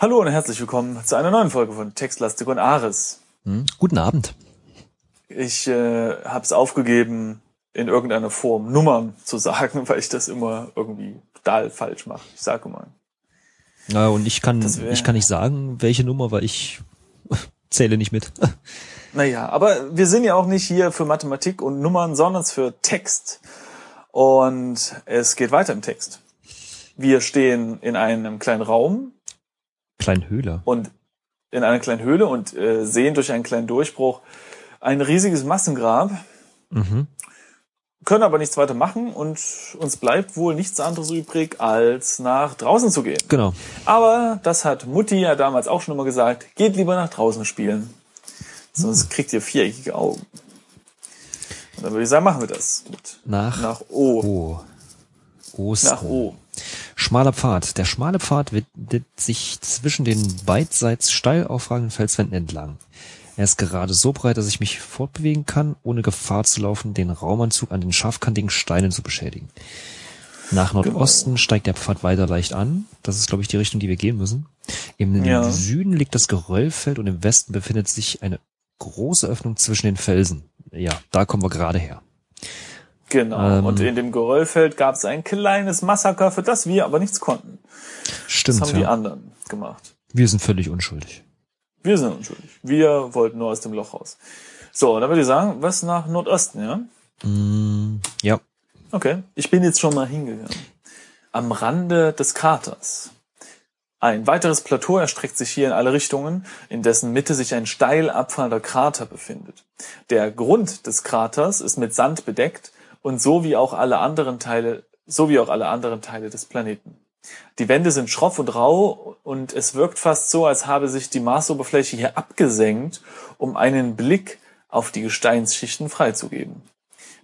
Hallo und herzlich willkommen zu einer neuen Folge von Textlastik und Ares. Hm, guten Abend. Ich äh, habe es aufgegeben, in irgendeiner Form Nummern zu sagen, weil ich das immer irgendwie total falsch mache. Ich sage mal. Ja, und ich kann, ich kann nicht sagen, welche Nummer, weil ich zähle nicht mit. Naja, aber wir sind ja auch nicht hier für Mathematik und Nummern, sondern für Text. Und es geht weiter im Text. Wir stehen in einem kleinen Raum. Kleinen Höhle. Und in einer kleinen Höhle und äh, sehen durch einen kleinen Durchbruch ein riesiges Massengrab. Mhm. Können aber nichts weiter machen und uns bleibt wohl nichts anderes übrig, als nach draußen zu gehen. Genau. Aber das hat Mutti ja damals auch schon immer gesagt, geht lieber nach draußen spielen. Sonst hm. kriegt ihr viereckige Augen. Und dann würde ich sagen, machen wir das. Gut. Nach, nach O. O. Osten. Nach O. Schmaler Pfad. Der schmale Pfad windet sich zwischen den beidseits steil aufragenden Felswänden entlang. Er ist gerade so breit, dass ich mich fortbewegen kann, ohne Gefahr zu laufen, den Raumanzug an den scharfkantigen Steinen zu beschädigen. Nach Nordosten genau. steigt der Pfad weiter leicht an. Das ist, glaube ich, die Richtung, die wir gehen müssen. Im ja. Süden liegt das Geröllfeld und im Westen befindet sich eine große Öffnung zwischen den Felsen. Ja, da kommen wir gerade her. Genau. Ähm, und in dem Geröllfeld gab es ein kleines Massaker, für das wir aber nichts konnten. Stimmt. Das haben ja. die anderen gemacht. Wir sind völlig unschuldig. Wir sind unschuldig. Wir wollten nur aus dem Loch raus. So, dann würde ich sagen, was nach Nordosten, ja? Mm, ja. Okay. Ich bin jetzt schon mal hingegangen. Am Rande des Kraters. Ein weiteres Plateau erstreckt sich hier in alle Richtungen, in dessen Mitte sich ein steil abfallender Krater befindet. Der Grund des Kraters ist mit Sand bedeckt und so wie auch alle anderen Teile, so wie auch alle anderen Teile des Planeten. Die Wände sind schroff und rau und es wirkt fast so, als habe sich die Marsoberfläche hier abgesenkt, um einen Blick auf die Gesteinsschichten freizugeben.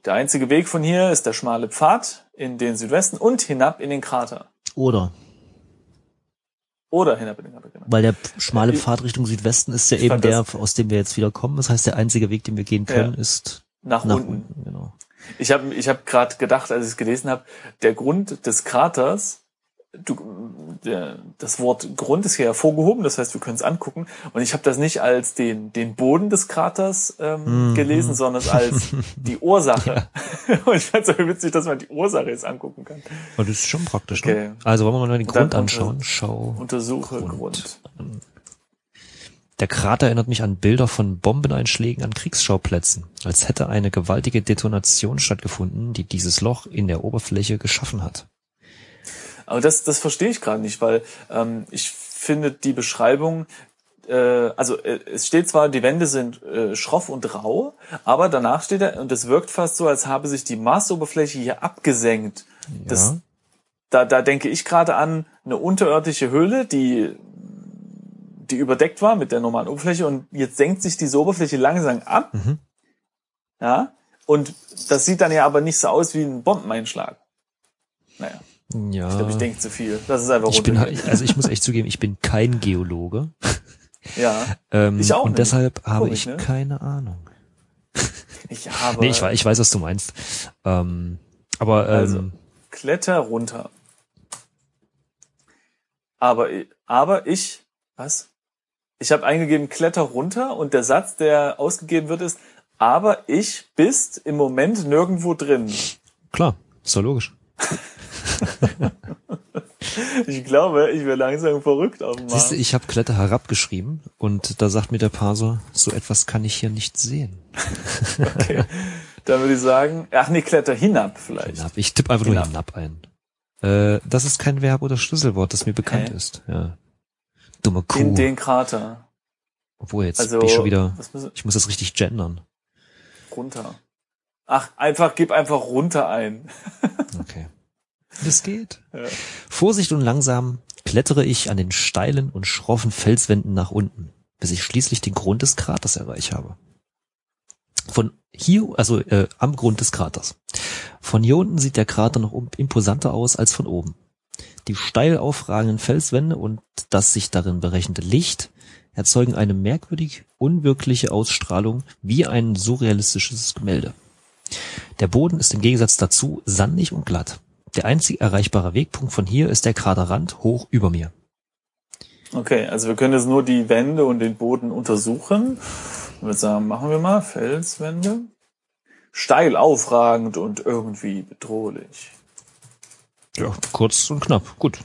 Der einzige Weg von hier ist der schmale Pfad in den Südwesten und hinab in den Krater. Oder oder hinab in den Krater, genau. Weil der schmale Pfad Richtung Südwesten ist ja eben der, aus dem wir jetzt wieder kommen. Das heißt, der einzige Weg, den wir gehen können, ja. ist nach, nach unten. unten. Genau. Ich habe ich hab gerade gedacht, als ich es gelesen habe, der Grund des Kraters du, der, das Wort Grund ist hier hervorgehoben, das heißt, wir können es angucken. Und ich habe das nicht als den, den Boden des Kraters ähm, mm, gelesen, sondern als die Ursache. Ja. Und ich fand es so witzig, dass man die Ursache jetzt angucken kann. Und das ist schon praktisch. Ne? Okay. Ne? Also wollen wir mal den Grund anschauen. Schau. Untersuche Grund. Grund. Der Krater erinnert mich an Bilder von Bombeneinschlägen an Kriegsschauplätzen, als hätte eine gewaltige Detonation stattgefunden, die dieses Loch in der Oberfläche geschaffen hat. Aber das, das verstehe ich gerade nicht, weil ähm, ich finde die Beschreibung, äh, also äh, es steht zwar, die Wände sind äh, schroff und rau, aber danach steht er, und es wirkt fast so, als habe sich die Marsoberfläche hier abgesenkt. Ja. Das, da, da denke ich gerade an eine unterirdische Höhle, die die überdeckt war mit der normalen Oberfläche und jetzt senkt sich diese Oberfläche langsam ab. Mhm. Ja. Und das sieht dann ja aber nicht so aus wie ein Bombeneinschlag. Naja. Ja. Ich glaube, ich denke zu viel. Das ist einfach ich bin halt, Also ich muss echt zugeben, ich bin kein Geologe. Ja. ähm, ich auch. Und nicht. deshalb habe Komisch, ich ne? keine Ahnung. Ich habe. nee, ich, weiß, ich weiß, was du meinst. Ähm, aber ähm, also, kletter runter. Aber aber ich was? Ich habe eingegeben kletter runter und der Satz, der ausgegeben wird, ist aber ich bist im Moment nirgendwo drin. Klar, ist doch logisch. ich glaube, ich werde langsam verrückt auf dem Siehst du, ich habe Kletter herabgeschrieben und da sagt mir der Parser, so etwas kann ich hier nicht sehen. okay. Dann würde ich sagen, ach nee, Kletter hinab vielleicht. Hinab. Ich tippe einfach hinab. nur hinab ein. Äh, das ist kein Verb oder Schlüsselwort, das mir bekannt Hä? ist. Ja. Dumme Kuh. In den Krater. Obwohl, jetzt also, bin ich schon wieder, ich muss das richtig gendern. Runter. Ach, einfach, gib einfach runter ein. okay. Das geht. Ja. Vorsicht und langsam klettere ich an den steilen und schroffen Felswänden nach unten, bis ich schließlich den Grund des Kraters erreicht habe. Von hier, also äh, am Grund des Kraters. Von hier unten sieht der Krater noch imposanter aus als von oben. Die steil aufragenden Felswände und das sich darin berechnende Licht erzeugen eine merkwürdig unwirkliche Ausstrahlung wie ein surrealistisches Gemälde. Der Boden ist im Gegensatz dazu sandig und glatt. Der einzig erreichbare Wegpunkt von hier ist der Kraterrand hoch über mir. Okay, also wir können jetzt nur die Wände und den Boden untersuchen. Ich würde sagen, machen wir mal Felswände. Steil aufragend und irgendwie bedrohlich. Ja, kurz und knapp. Gut.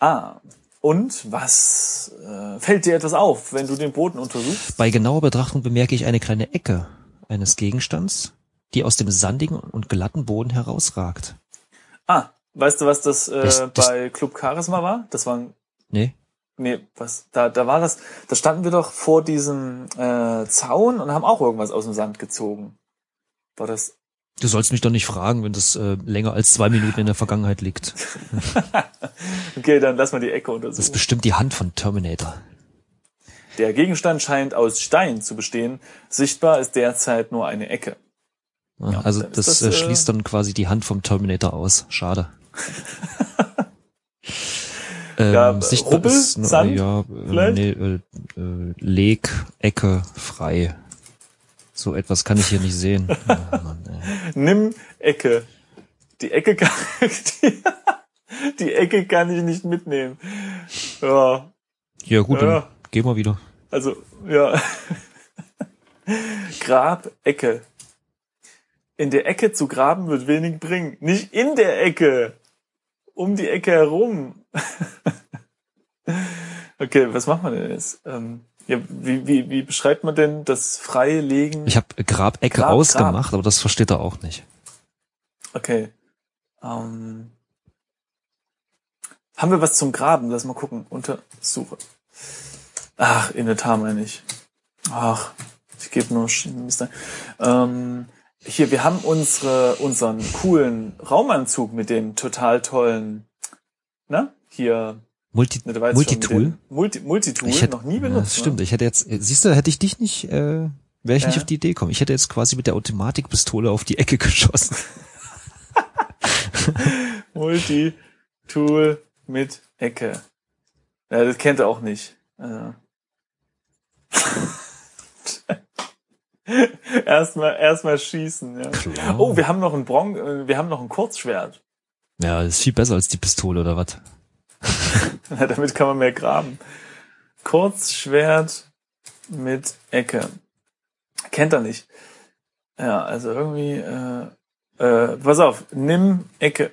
Ah, und was äh, fällt dir etwas auf, wenn du den Boden untersuchst? Bei genauer Betrachtung bemerke ich eine kleine Ecke eines Gegenstands, die aus dem sandigen und glatten Boden herausragt. Ah, weißt du, was das, äh, Das- das- bei Club Charisma war? Das war ein Nee? Nee, was, da, da war das, da standen wir doch vor diesem äh, Zaun und haben auch irgendwas aus dem Sand gezogen. War das? Du sollst mich doch nicht fragen, wenn das äh, länger als zwei Minuten in der Vergangenheit liegt. Okay, dann lass mal die Ecke Das ist untersuchen. bestimmt die Hand von Terminator. Der Gegenstand scheint aus Stein zu bestehen. Sichtbar ist derzeit nur eine Ecke. Ja, also das, das, äh, äh, schließt dann quasi die Hand vom Terminator aus. Schade. ähm, Ja, sichtbar Rubbel? ist nur- Sand? ja, äh, nee, äh, äh, Leg, Ecke, frei. So etwas kann ich hier nicht sehen. Ey. Nimm Ecke. Die Ecke kann, die, die Ecke kann ich nicht mitnehmen. Ja, ja gut, dann Ja. gehen wir wieder. Also, ja. Grab, Ecke. In der Ecke zu graben wird wenig bringen. Nicht in der Ecke. Um die Ecke herum. okay, was macht man denn jetzt? Ähm, ja, wie, wie, wie beschreibt man denn das freie Legen? Ich habe Grabecke Grab, ausgemacht, aber das versteht er auch nicht. Okay. Ähm, haben wir was zum Graben? Lass mal gucken. Untersuche. Ach, Inventar meine ich. Ach, ich gebe nur Mist ein. Ähm, hier, wir haben unsere, unseren coolen Raumanzug mit dem total tollen, ne? Hier, Multi ne, Multitool? Multi, Multitool, Ich hätte noch nie Ja, benutzt. das stimmt. Ne? Ich hätte jetzt, äh, siehst du, hätte ich dich nicht, äh, wäre ich nicht Ja. auf die Idee gekommen. Ich hätte jetzt quasi mit der Automatikpistole auf die Ecke geschossen. Multitool mit Ecke. Ja, das kennt er auch nicht. Also. erstmal, erstmal schießen, ja. Klar. Oh, wir haben noch ein Bron äh, wir haben noch ein Kurzschwert. Ja, das ist viel besser als die Pistole oder was? Ja, Damit kann man mehr graben. Kurzschwert mit Ecke. Kennt er nicht. Ja, also irgendwie, äh, äh, pass auf, nimm Ecke.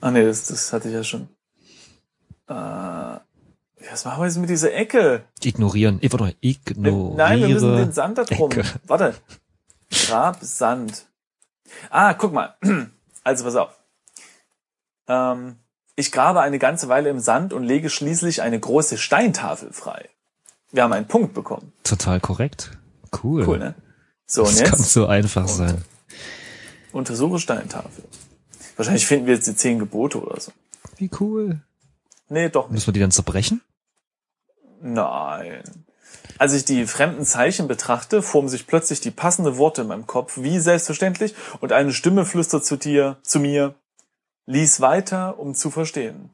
Ah nee, das, das hatte ich ja schon. Äh, was machen wir jetzt mit dieser Ecke? Ignorieren. Ich warte mal, ignoriere. Nein, wir müssen den Sand da drum. Ecke. Warte. Grab Sand. Ah, guck mal. Also pass auf. Ähm, ich grabe eine ganze Weile im Sand und lege schließlich eine große Steintafel frei. Wir haben einen Punkt bekommen. Total korrekt. Cool. Cool, ne? So, und Das kann jetzt so einfach sein. untersuche Steintafel. Wahrscheinlich finden wir jetzt die zehn Gebote oder so. Wie cool. Nee, doch nicht. Müssen wir die dann zerbrechen? Nein. Als ich die fremden Zeichen betrachte, formen sich plötzlich die passende Worte in meinem Kopf, wie selbstverständlich, und eine Stimme flüstert zu dir, zu mir, lies weiter, um zu verstehen.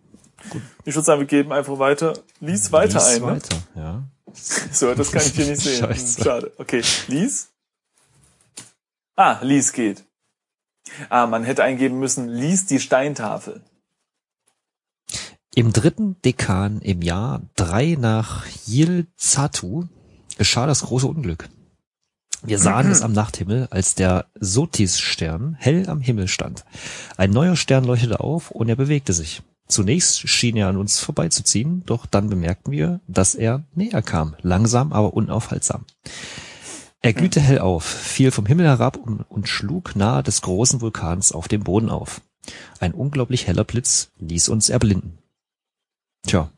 Ich würde sagen, wir geben einfach weiter, lies weiter Lies ein. Ne? weiter, ja. So, das kann ich hier nicht sehen. Scheiße. Schade. Okay, lies. Ah, lies geht. Ah, man hätte eingeben müssen, lies die Steintafel. Im dritten Dekan im Jahr drei nach Yilzatu geschah das große Unglück. Wir sahen es am Nachthimmel, als der Sotis-Stern hell am Himmel stand. Ein neuer Stern leuchtete auf und er bewegte sich. Zunächst schien er an uns vorbeizuziehen, doch dann bemerkten wir, dass er näher kam, langsam, aber unaufhaltsam. Er glühte hell auf, fiel vom Himmel herab und, und schlug nahe des großen Vulkans auf dem Boden auf. Ein unglaublich heller Blitz ließ uns erblinden. Tja,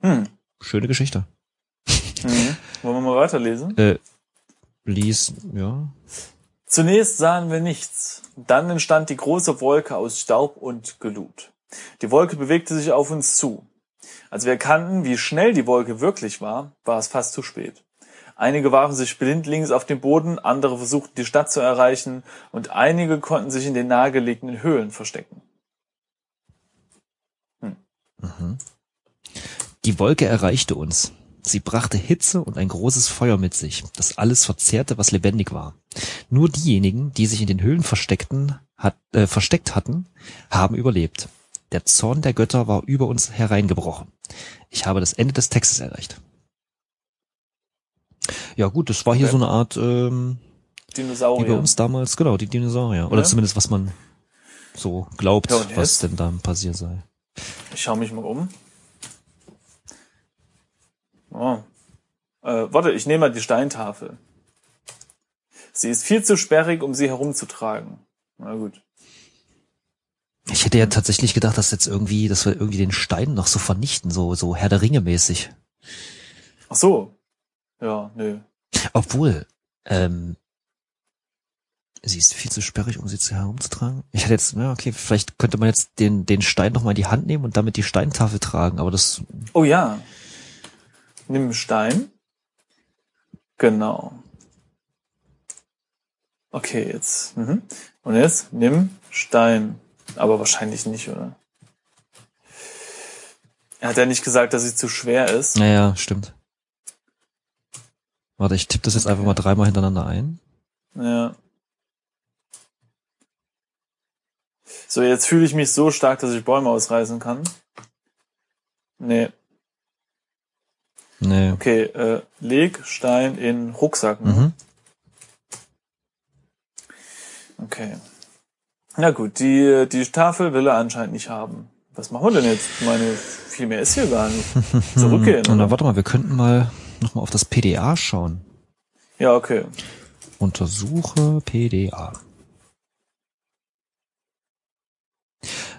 Hm. schöne Geschichte. Mhm. Wollen wir mal weiterlesen? Äh, ließ, ja. Zunächst sahen wir nichts. Dann entstand die große Wolke aus Staub und Glut. Die Wolke bewegte sich auf uns zu. Als wir erkannten, wie schnell die Wolke wirklich war, war es fast zu spät. Einige warfen sich blindlings auf den Boden, andere versuchten die Stadt zu erreichen und einige konnten sich in den nahegelegenen Höhlen verstecken. Die Wolke erreichte uns. Sie brachte Hitze und ein großes Feuer mit sich, das alles verzehrte, was lebendig war. Nur diejenigen, die sich in den Höhlen versteckten, hat, äh, versteckt hatten, haben überlebt. Der Zorn der Götter war über uns hereingebrochen. Ich habe das Ende des Textes erreicht. Ja gut, das war hier Okay. so eine Art, ähm, wie bei Dinosaurier. uns damals, genau, die Dinosaurier. Oder Ja. zumindest was man so glaubt, Ja, was denn da passiert sei. Ich schaue mich mal um. Oh. Äh, warte, ich nehme mal die Steintafel. Sie ist viel zu sperrig, um sie herumzutragen. Na gut. Ich hätte ja tatsächlich gedacht, dass jetzt irgendwie, dass wir irgendwie den Stein noch so vernichten, so, so Herr der Ringe mäßig. Ach so. Ja, nö. Obwohl, ähm, sie ist viel zu sperrig, um sie zu herumzutragen. Ich hätte jetzt, ja, okay, vielleicht könnte man jetzt den, den Stein noch mal in die Hand nehmen und damit die Steintafel tragen, aber das, Oh ja. Nimm einen Stein. Genau. Okay, jetzt. Mhm. Und jetzt nimm Stein. Aber wahrscheinlich nicht, oder? Er hat ja nicht gesagt, dass sie zu schwer ist. naja, stimmt. Warte, ich tippe das jetzt einfach mal dreimal hintereinander ein. Ja. So, jetzt fühle ich mich so stark, dass ich Bäume ausreißen kann. Nee. Nee. Okay, äh, leg Stein in Rucksack. Ne? Mhm. Okay. Na gut, die, die Tafel will er anscheinend nicht haben. Was machen wir denn jetzt? Ich meine, viel mehr ist hier gar nicht. Zurückgehen, Und dann, warte mal, wir könnten mal noch mal auf das PDA schauen. Ja, okay. Untersuche PDA.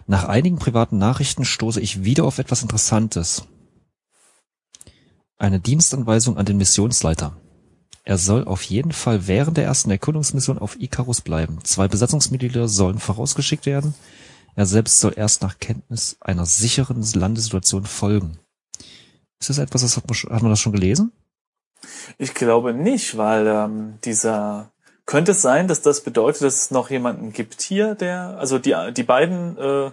Nach einigen privaten Nachrichten stoße ich wieder auf etwas Interessantes. Eine Dienstanweisung an den Missionsleiter. Er soll auf jeden Fall während der ersten Erkundungsmission auf Icarus bleiben. Zwei Besatzungsmitglieder sollen vorausgeschickt werden. Er selbst soll erst nach Kenntnis einer sicheren Landesituation folgen. Ist das etwas, das hat man, hat man das schon gelesen? Ich glaube nicht, weil ähm, dieser könnte es sein, dass das bedeutet, dass es noch jemanden gibt hier, der also die die beiden äh,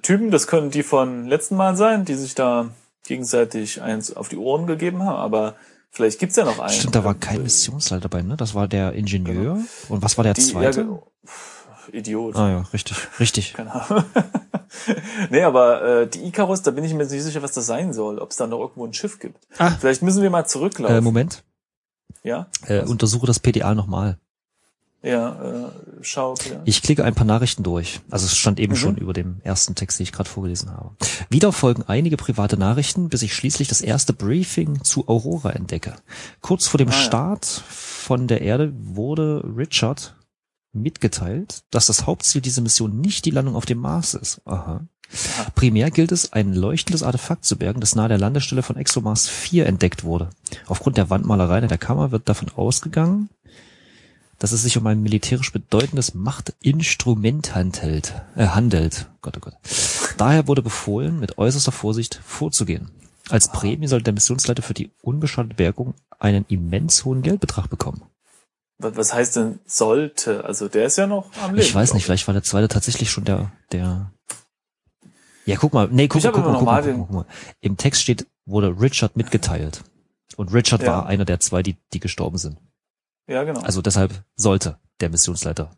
Typen, das können die von letzten Mal sein, die sich da gegenseitig eins auf die Ohren gegeben haben, aber vielleicht gibt's ja noch einen. Stimmt, da war Äh, kein Missionsleiter dabei, ne? Das war der Ingenieur. Und was war der die, ja, zweite? pff, Idiot. Ah ja, richtig, richtig. Keine Ahnung. nee, aber äh, die Icarus, da bin ich mir nicht sicher, was das sein soll, ob es da noch irgendwo ein Schiff gibt. Ah. Vielleicht müssen wir mal zurücklaufen. Äh, Moment, ja? äh, Was? untersuche das PDA nochmal. Ja, äh, schau. Ja. Ich klicke ein paar Nachrichten durch. Also es stand eben Mhm. schon über dem ersten Text, den ich gerade vorgelesen habe. Wieder folgen einige private Nachrichten, bis ich schließlich das erste Briefing zu Aurora entdecke. Kurz vor dem Ah, ja. Start von der Erde wurde Richard mitgeteilt, dass das Hauptziel dieser Mission nicht die Landung auf dem Mars ist. Aha. Primär gilt es, ein leuchtendes Artefakt zu bergen, das nahe der Landestelle von ExoMars 4 entdeckt wurde. Aufgrund der Wandmalereien in der Kammer wird davon ausgegangen, dass es sich um ein militärisch bedeutendes Machtinstrument handelt. Äh, handelt. Gott, oh Gott. Daher wurde befohlen, mit äußerster Vorsicht vorzugehen. Als Prämie soll der Missionsleiter für die unbeschadete Bergung einen immens hohen Geldbetrag bekommen. Was, heißt denn sollte? Also der ist ja noch am Leben. Ich weiß nicht, vielleicht war der zweite tatsächlich schon der, der. Ja, guck mal, nee, guck, Ich mal, guck, mal, guck, mal, guck, mal, guck mal. Im Text steht, wurde Richard mitgeteilt. Und Richard Ja. war einer der zwei, die, die gestorben sind. Ja, genau. Also deshalb sollte der Missionsleiter,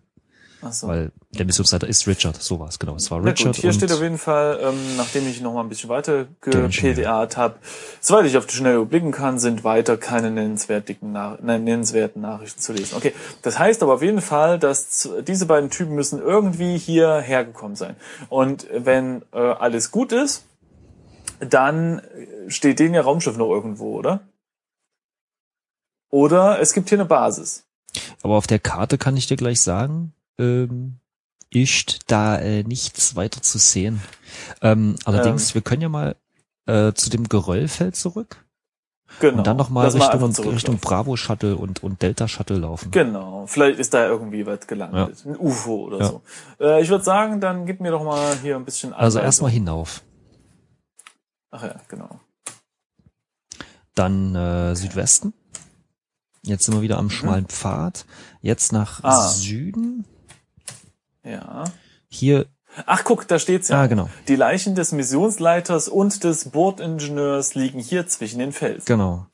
Ach so. weil der Missionsleiter ist Richard, so war es, genau. Es war Richard gut, hier steht auf jeden Fall, ähm, nachdem ich noch mal ein bisschen weiter gepda't habe, soweit ich auf die Schnelle überblicken kann, sind weiter keine nennenswerten, Nach nein, nennenswerten Nachrichten zu lesen. Okay, das heißt aber auf jeden Fall, dass diese beiden Typen müssen irgendwie hier hergekommen sein. Und wenn äh, alles gut ist, dann steht denen ja Raumschiff noch irgendwo, oder? Oder es gibt hier eine Basis. Aber auf der Karte kann ich dir gleich sagen, ähm, ist da äh, nichts weiter zu sehen. Ähm, allerdings, wir können ja mal äh, zu dem Geröllfeld zurück Genau. und dann nochmal Richtung. Richtung Bravo Shuttle und, und Delta Shuttle laufen. Genau, vielleicht ist da irgendwie was gelandet. Ein UFO oder so. Äh, ich würde sagen, dann gib mir doch mal hier ein bisschen Also Anweisung. erstmal hinauf. Ach ja, genau. Dann äh, Südwesten. Jetzt sind wir wieder am schmalen Pfad. Jetzt nach Mhm. Ah. Süden. Ja. Hier, Ach, guck, da steht's ja. ah genau, Die Leichen des Missionsleiters und des Bordingenieurs liegen hier zwischen den Felsen. genau.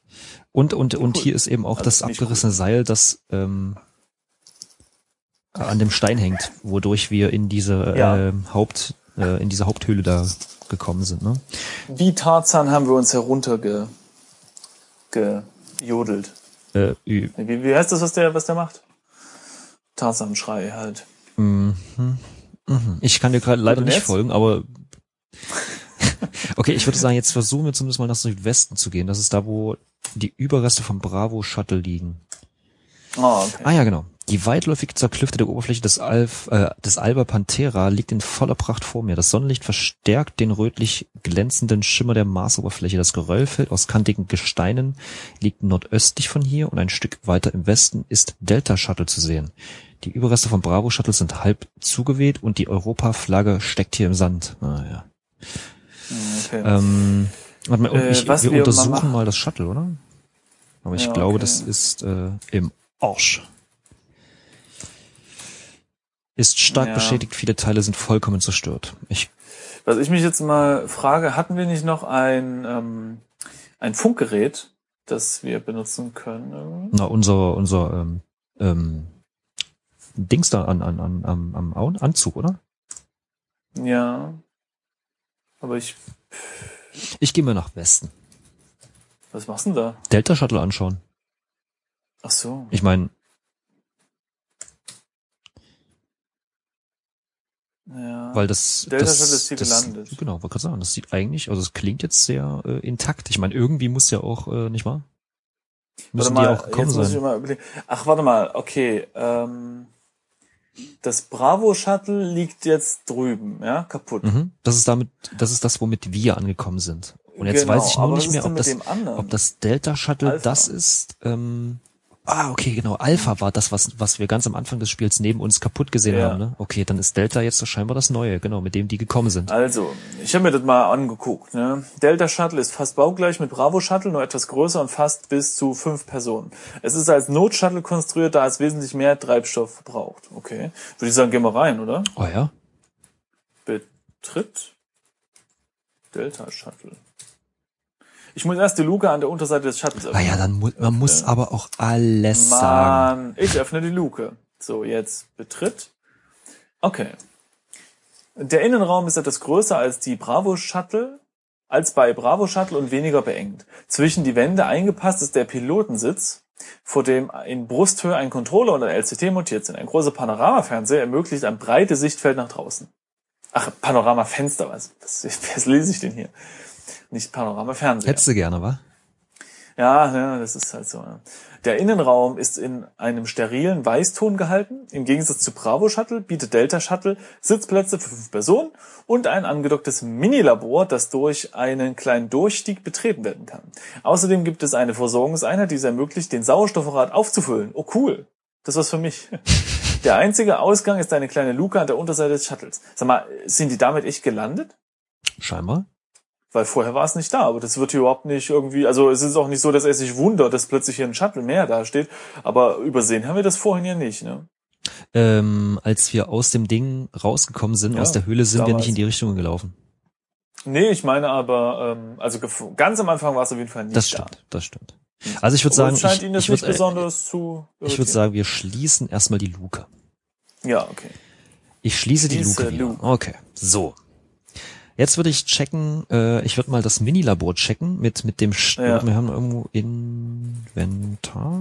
Und, und, und Cool. hier ist eben auch Also das abgerissene Seil, das ähm, an dem Stein hängt, wodurch wir in diese Ja. ähm, Haupt, äh, in diese Haupthöhle da gekommen sind. Ne? Wie Tarzan haben wir uns herunterge gejodelt. Äh, Wie, wie heißt das, was der, was der macht? Tarzan-Schrei halt. mhm. Ich kann dir gerade leider nicht folgen, aber okay, ich würde sagen, jetzt versuchen wir zumindest mal nach Südwesten zu gehen. Das ist da, wo die Überreste vom Bravo Shuttle liegen. Oh, okay. Ah ja, genau. Die weitläufig zerklüftete Oberfläche des, Alf, äh, des Alba Panthera liegt in voller Pracht vor mir. Das Sonnenlicht verstärkt den rötlich glänzenden Schimmer der Marsoberfläche. Das Geröllfeld aus kantigen Gesteinen liegt nordöstlich von hier und ein Stück weiter im Westen ist Delta Shuttle zu sehen. Die Überreste vom Bravo Shuttle sind halb zugeweht und die Europa-Flagge steckt hier im Sand. Ah, ja. okay. ähm, warte mal, und Äh, ich, was wir wir mal untersuchen machen- mal das Shuttle, oder? Aber ich Ja, glaube, okay. das ist äh, im Arsch. Ist stark Ja. beschädigt, viele Teile sind vollkommen zerstört. Ich, Was ich mich jetzt mal frage, hatten wir nicht noch ein, ähm, ein Funkgerät, das wir benutzen können? na, unser, unser ähm, ähm, Dings da an, an, an, am, am Anzug, oder? Ja. Aber ich, Ich gehe mal nach Westen. was machst du denn da? Delta Shuttle anschauen. Ach so. Ich meine, Ja. weil das Delta das, Shuttle ist hier das, gelandet. Genau, wollte gerade sagen, das sieht eigentlich, also es klingt jetzt sehr äh, intakt. Ich meine, irgendwie muss ja auch, äh, nicht wahr? Müssen warte mal, die auch gekommen jetzt muss ich sein. mal überlegen. Ach, warte mal, okay. Ähm, das Bravo Shuttle liegt jetzt drüben, ja, kaputt. Mhm. Das ist damit, das ist das, womit wir angekommen sind. Und jetzt Genau, weiß ich nur nicht mehr, ob das, ob das Delta Shuttle Alpha. das ist. Ähm, ah, okay, genau. Alpha war das, was, was wir ganz am Anfang des Spiels neben uns kaputt gesehen Ja. haben. Ne? Okay, dann ist Delta jetzt scheinbar das Neue, genau, mit dem die gekommen sind. Also, ich habe mir das mal angeguckt. Ne? Delta Shuttle ist fast baugleich mit Bravo Shuttle, nur etwas größer und fast bis zu fünf Personen. Es ist als Not-Shuttle konstruiert, da es wesentlich mehr Treibstoff verbraucht. Okay. Würde ich sagen, gehen wir rein, oder? Oh ja. Betritt Delta Shuttle. Ich muss erst die Luke an der Unterseite des Shuttles Ah öffnen. ja, dann mu man muss aber auch alles sagen. Mann, ich öffne die Luke. So, jetzt betritt. Okay. Der Innenraum ist etwas größer als die Bravo Shuttle, als bei Bravo Shuttle und weniger beengt. Zwischen die Wände eingepasst ist der Pilotensitz, vor dem in Brusthöhe ein Controller und ein LCT montiert sind. Ein großer Panoramafernseher ermöglicht ein breites Sichtfeld nach draußen. Ach, Panoramafenster, was? was? Was lese ich denn hier? Nicht Panoramafernseher. Hättest du gerne, wa? Ja, ja, das ist halt so. Ja. Der Innenraum ist in einem sterilen Weißton gehalten. Im Gegensatz zu Bravo Shuttle bietet Delta Shuttle Sitzplätze für fünf Personen und ein angedocktes Minilabor, das durch einen kleinen Durchstieg betreten werden kann. Außerdem gibt es eine Versorgungseinheit, die es ermöglicht, den Sauerstoffvorrat aufzufüllen. Oh cool, das was für mich. Der einzige Ausgang ist eine kleine Luke an der Unterseite des Shuttles. Sag mal, sind die damit echt gelandet? Scheinbar. Weil vorher war es nicht da, aber das wird hier überhaupt nicht irgendwie, also es ist auch nicht so, dass er sich wundert, dass plötzlich hier ein Shuttle mehr da steht, aber übersehen haben wir das vorhin ja nicht, ne? Ähm, als wir aus dem Ding rausgekommen sind, Ja, aus der Höhle, sind wir damals. nicht in die Richtung gelaufen. Nee, ich meine aber, ähm, also ganz am Anfang war es auf jeden Fall nicht Das da. stimmt, das stimmt. Also ich würde sagen, ich, Ihnen das ich würde besonders zu ich würd sagen, wir schließen erstmal die Luke. Ja, okay. Ich schließe die Luke. Luke. Okay, so. Jetzt würde ich checken, äh, ich würde mal das Minilabor checken mit mit dem, St Ja. wir haben irgendwo Inventar.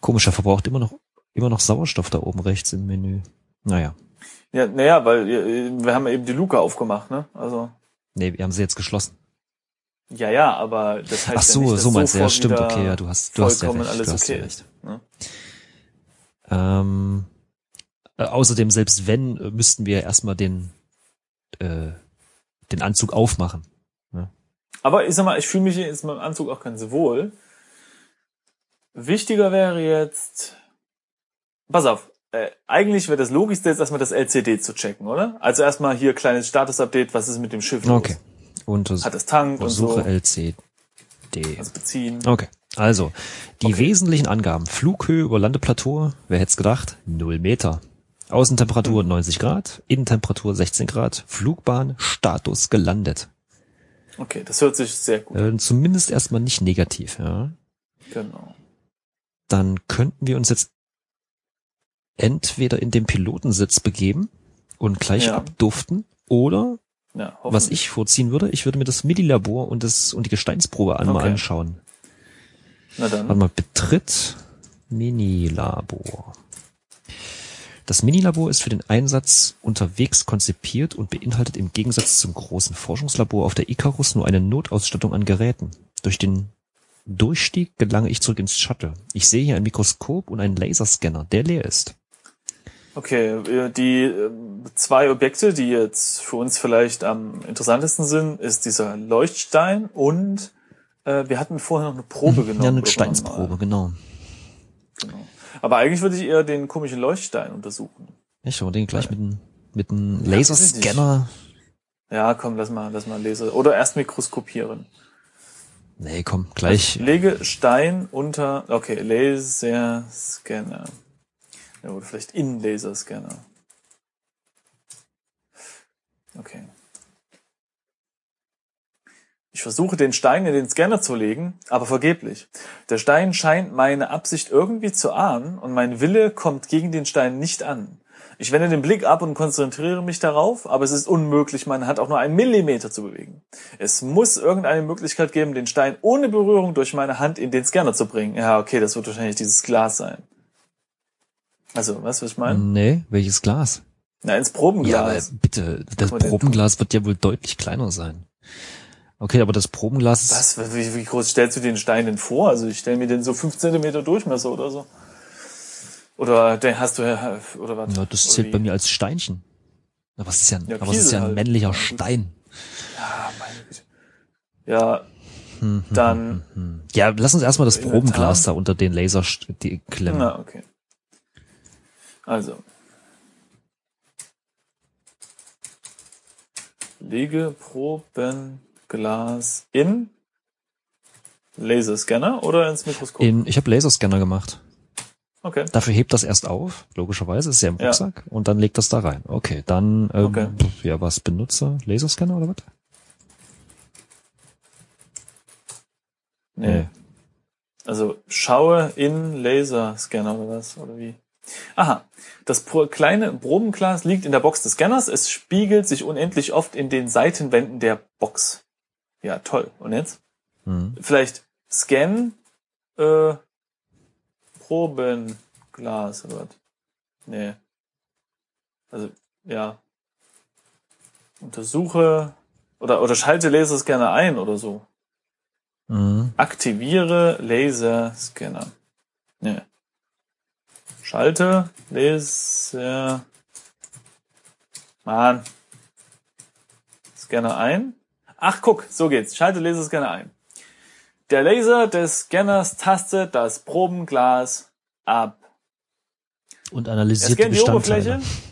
Komisch, er verbraucht immer noch immer noch Sauerstoff da oben rechts im Menü. Naja, Ja, naja, weil äh, wir haben eben die Luke aufgemacht, ne? Also, nee, wir haben sie jetzt geschlossen. ja, ja, aber das heißt Ach so, ja nicht, dass so meinst du, ja, stimmt, okay, ja, du hast, du hast ja recht, alles du hast okay ja recht. Ne? Ähm, äh, außerdem, selbst wenn, äh, müssten wir erstmal den, äh, den Anzug aufmachen. Aber ich sag mal, ich fühle mich jetzt mit dem Anzug auch ganz wohl. Wichtiger wäre jetzt, pass auf, äh, eigentlich wäre das Logischste jetzt erstmal das LCD zu checken, oder? Also erstmal hier kleines Status-Update, was ist mit dem Schiff los? Okay. Unters Hat es Tank und so, LCD. also beziehen. Okay. Also, die Okay. wesentlichen Angaben. Flughöhe über Landeplateau, wer hätte es gedacht? 0 Meter. Außentemperatur Hm. 90 Grad, Innentemperatur 16 Grad, Flugbahn, Status gelandet. Okay, das hört sich sehr gut an. Äh, zumindest erstmal nicht negativ, ja. Genau. Dann könnten wir uns jetzt entweder in den Pilotensitz begeben und gleich Ja. abduften. Oder, Ja, was ich vorziehen würde, ich würde mir das MIDI-Labor und das und die Gesteinsprobe einmal Okay. anschauen. Na dann. Warte mal, betritt Minilabor. Das Minilabor ist für den Einsatz unterwegs konzipiert und beinhaltet im Gegensatz zum großen Forschungslabor auf der Icarus nur eine Notausstattung an Geräten. Durch den Durchstieg gelange ich zurück ins Shuttle. Ich sehe hier ein Mikroskop und einen Laserscanner, der leer ist. Okay, äh, die äh, zwei Objekte, die jetzt für uns vielleicht am interessantesten sind, ist dieser Leuchtstein und äh, wir hatten vorher noch eine Probe genommen. ja, eine mal. genau. Genau. Aber eigentlich würde ich eher den komischen Leuchtstein untersuchen. Ich schau den gleich mit einem mit einem. Laserscanner. Ja, komm, lass mal, lass mal lesen. Oder erst mikroskopieren. Nee, komm, gleich. Lege Stein unter, okay, Laserscanner. Ja, oder vielleicht in Laserscanner. Okay. Ich versuche den Stein in den Scanner zu legen, aber vergeblich. Der Stein scheint meine Absicht irgendwie zu ahnen und mein Wille kommt gegen den Stein nicht an. Ich wende den Blick ab und konzentriere mich darauf, aber es ist unmöglich, meine Hand auch nur einen Millimeter zu bewegen. Es muss irgendeine Möglichkeit geben, den Stein ohne Berührung durch meine Hand in den Scanner zu bringen. Ja, okay, das wird wahrscheinlich dieses Glas sein. Also, weißt du, was ich meine? Nee, welches Glas? Na, ins Ja, aber Probenglas. bitte, das Probenglas wird ja wohl deutlich kleiner sein. Okay, aber das Probenglas Was? Wie, wie groß stellst du den Stein denn vor? Also ich stelle mir den so fünf Zentimeter Durchmesser oder so. Oder den hast du ja, oder was? ja, das zählt bei mir als Steinchen. Aber es ist ja, Ja, aber es ist ja ein halt. männlicher Ja. Stein. Ah, meine Güte. Ja, dann, Hm. Ja, lass uns erstmal das. Probenglas da unter den Laser klemmen. na, okay. Also. Lege Probenglas in Laserscanner oder ins Mikroskop? In, ich habe Laserscanner gemacht. Okay. Dafür hebt das erst auf, logischerweise, ist ja im Ja. Rucksack, und dann legt das da rein. Okay, dann, ähm, Okay. ja, was, Benutzer, Laserscanner oder was? Nee. Also schaue in Laserscanner oder was? Oder wie? Aha. Das kleine Probenglas liegt in der Box des Scanners. Es spiegelt sich unendlich oft in den Seitenwänden der Box. Ja, toll. Und jetzt? Hm. Vielleicht Scan äh, Probenglas oder was? Nee. Also, ja. Untersuche oder, oder schalte Laserscanner ein oder so. Mhm. Aktiviere Laserscanner. Nee. Schalte Laser. Mann. Scanner ein. Ach, guck, so geht's. Schalte Laserscanner ein. Der Laser des Scanners tastet das Probenglas ab. Und Er analysiert die scannt die Bestandteile. Oberfläche.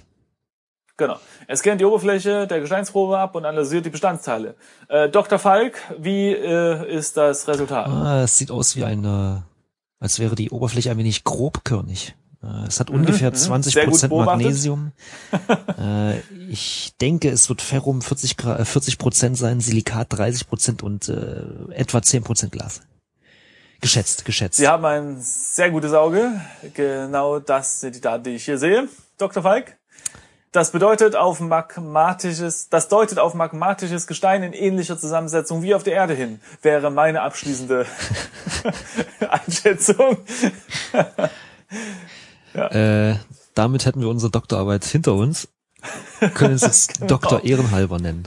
Genau. Er scannt die Oberfläche der Gesteinsprobe ab und analysiert die Bestandteile. Äh, Dr. Falk, wie äh, ist das Resultat? Ah, es sieht aus wie eine, als wäre die Oberfläche ein wenig grobkörnig. Äh, Es hat ungefähr mhm. 20 Sehr gut Prozent. Magnesium. äh, ich denke, es wird Ferrum 40 Gra- äh, 40 Prozent sein, Silikat 30 Prozent und äh, etwa 10 Prozent Glas. Geschätzt, geschätzt. Sie haben ein sehr gutes Auge. Genau das sind die Daten, die ich hier sehe. Dr. Falk. Das bedeutet auf magmatisches, das deutet auf magmatisches Gestein in ähnlicher Zusammensetzung wie auf der Erde hin, wäre meine abschließende Einschätzung. Äh, damit hätten wir unsere Doktorarbeit hinter uns. Können es jetzt Genau. Doktor Ehrenhalber nennen.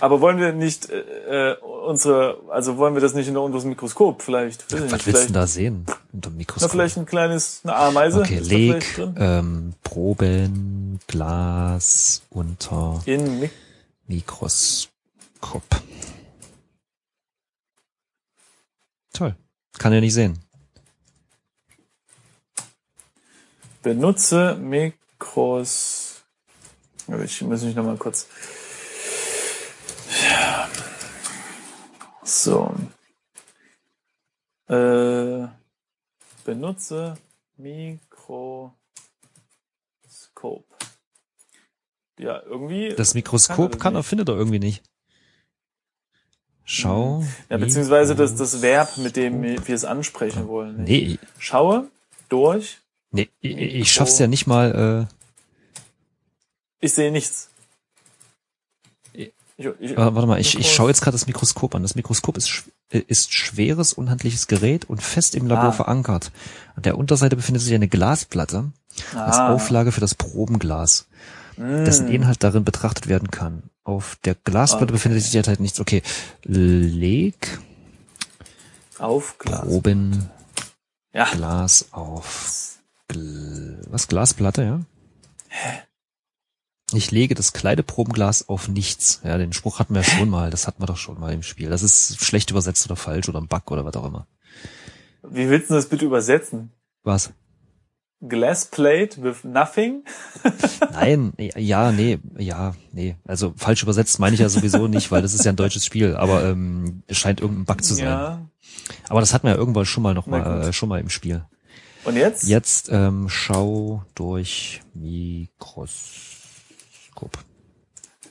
Aber wollen wir nicht äh, äh, unsere, also wollen wir das nicht unter unserem Mikroskop vielleicht? Ich Was nicht, willst du da sehen? Unter dem na, Mikroskop. vielleicht ein kleines, eine Ameise. okay, ist leg ähm, Proben, Glas unter In Mik Mikroskop. Toll. Kann ja nicht sehen. Benutze Mikros. Ich muss mich noch mal kurz. Ja. So. Äh, benutze Mikroskop. Ja, irgendwie. Das Mikroskop das kann er, findet er irgendwie nicht. Schau. Ja, beziehungsweise das, das Verb, mit dem wir es ansprechen wollen. Nee, Schaue durch. Nee, ich, ich schaff's ja nicht mal, äh, Ich sehe nichts. Ich, ich, warte mal, ich, ich schaue jetzt gerade das Mikroskop an. Das Mikroskop ist, äh, ist schweres, unhandliches Gerät und fest im Labor ah. verankert. An der Unterseite befindet sich eine Glasplatte ah. als Auflage für das Probenglas, mm. dessen Inhalt darin betrachtet werden kann. Auf der Glasplatte okay. befindet sich derzeit nichts. Okay, leg auf Glas. Proben ja. Glas auf was Glasplatte, ja? Hä? Ich lege das Kleideprobenglas auf nichts. Ja, den Spruch hatten wir ja schon mal. Das hatten wir doch schon mal im Spiel. Das ist schlecht übersetzt oder falsch oder ein Bug oder was auch immer. Wie willst du das bitte übersetzen? Was? Glass plate with nothing? Nein, ja, nee, ja, nee. Also falsch übersetzt meine ich ja sowieso nicht, weil das ist ja ein deutsches Spiel, aber ähm, es scheint irgendein Bug zu sein. Ja. Aber das hatten wir ja irgendwann schon mal noch mal, äh, schon mal im Spiel. Und jetzt? Jetzt ähm, schau durch Mikros. Mikroskop.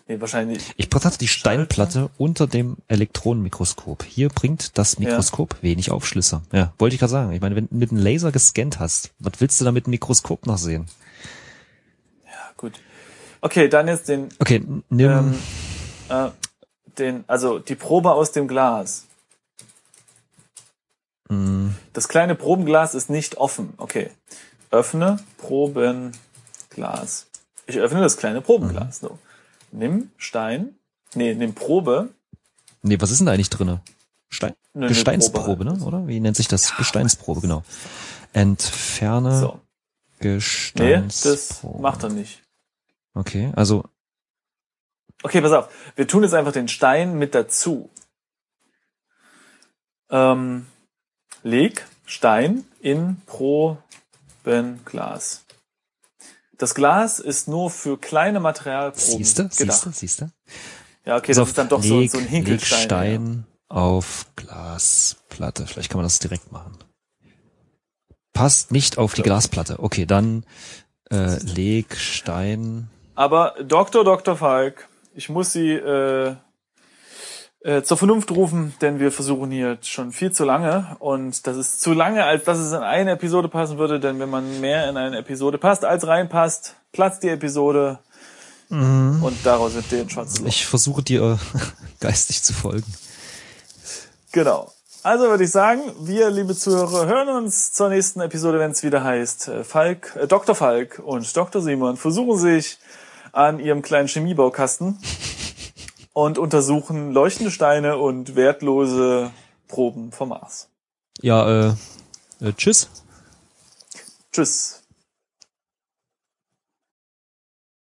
Nee, wahrscheinlich. Ich betrachte die Steinplatte unter dem Elektronenmikroskop. Hier bringt das Mikroskop ja. wenig Aufschlüsse. Ja, wollte ich gerade sagen. Ich meine, wenn du mit einem Laser gescannt hast, was willst du da mit dem Mikroskop noch sehen? Ja, gut. Okay, dann jetzt den. Okay, nimm. Ähm, äh, den, also die Probe aus dem Glas. Mm. Das kleine Probenglas ist nicht offen. Okay. Öffne Probenglas. Ich öffne das kleine Probenglas. Mhm. So. Nimm Stein. Nee, nimm Probe. Nee, was ist denn da eigentlich drinne? Stein? Ne, Gesteinsprobe, ne? Oder? Wie nennt sich das? Ja, Gesteinsprobe, genau. Entferne so. Gesteinsprobe. Nee, das macht er nicht. Okay, also. Okay, pass auf. Wir tun jetzt einfach den Stein mit dazu. Ähm, leg Stein in Probenglas. Das Glas ist nur für kleine Materialproben siehste, gedacht. Siehste, siehste. Ja, okay, das auf, ist dann doch leg, so, so ein Hinkelstein. Stein ja. auf Glasplatte. Vielleicht kann man das direkt machen. Passt nicht auf die Glasplatte. Okay, dann äh, leg Stein. Aber Dr. Dr. Falk, ich muss Sie äh, äh, zur Vernunft rufen, denn wir versuchen hier schon viel zu lange und das ist zu lange, als dass es in eine Episode passen würde, denn wenn man mehr in eine Episode passt, als reinpasst, platzt die Episode mhm. und daraus wird den schwarzen Ich versuche dir äh, geistig zu folgen. Genau. Also würde ich sagen, wir, liebe Zuhörer, hören uns zur nächsten Episode, wenn es wieder heißt, äh, Falk, äh, Dr. Falk und Dr. Simon versuchen sich an ihrem kleinen Chemiebaukasten und untersuchen leuchtende Steine und wertlose Proben vom Mars. Ja, äh, äh tschüss. Tschüss.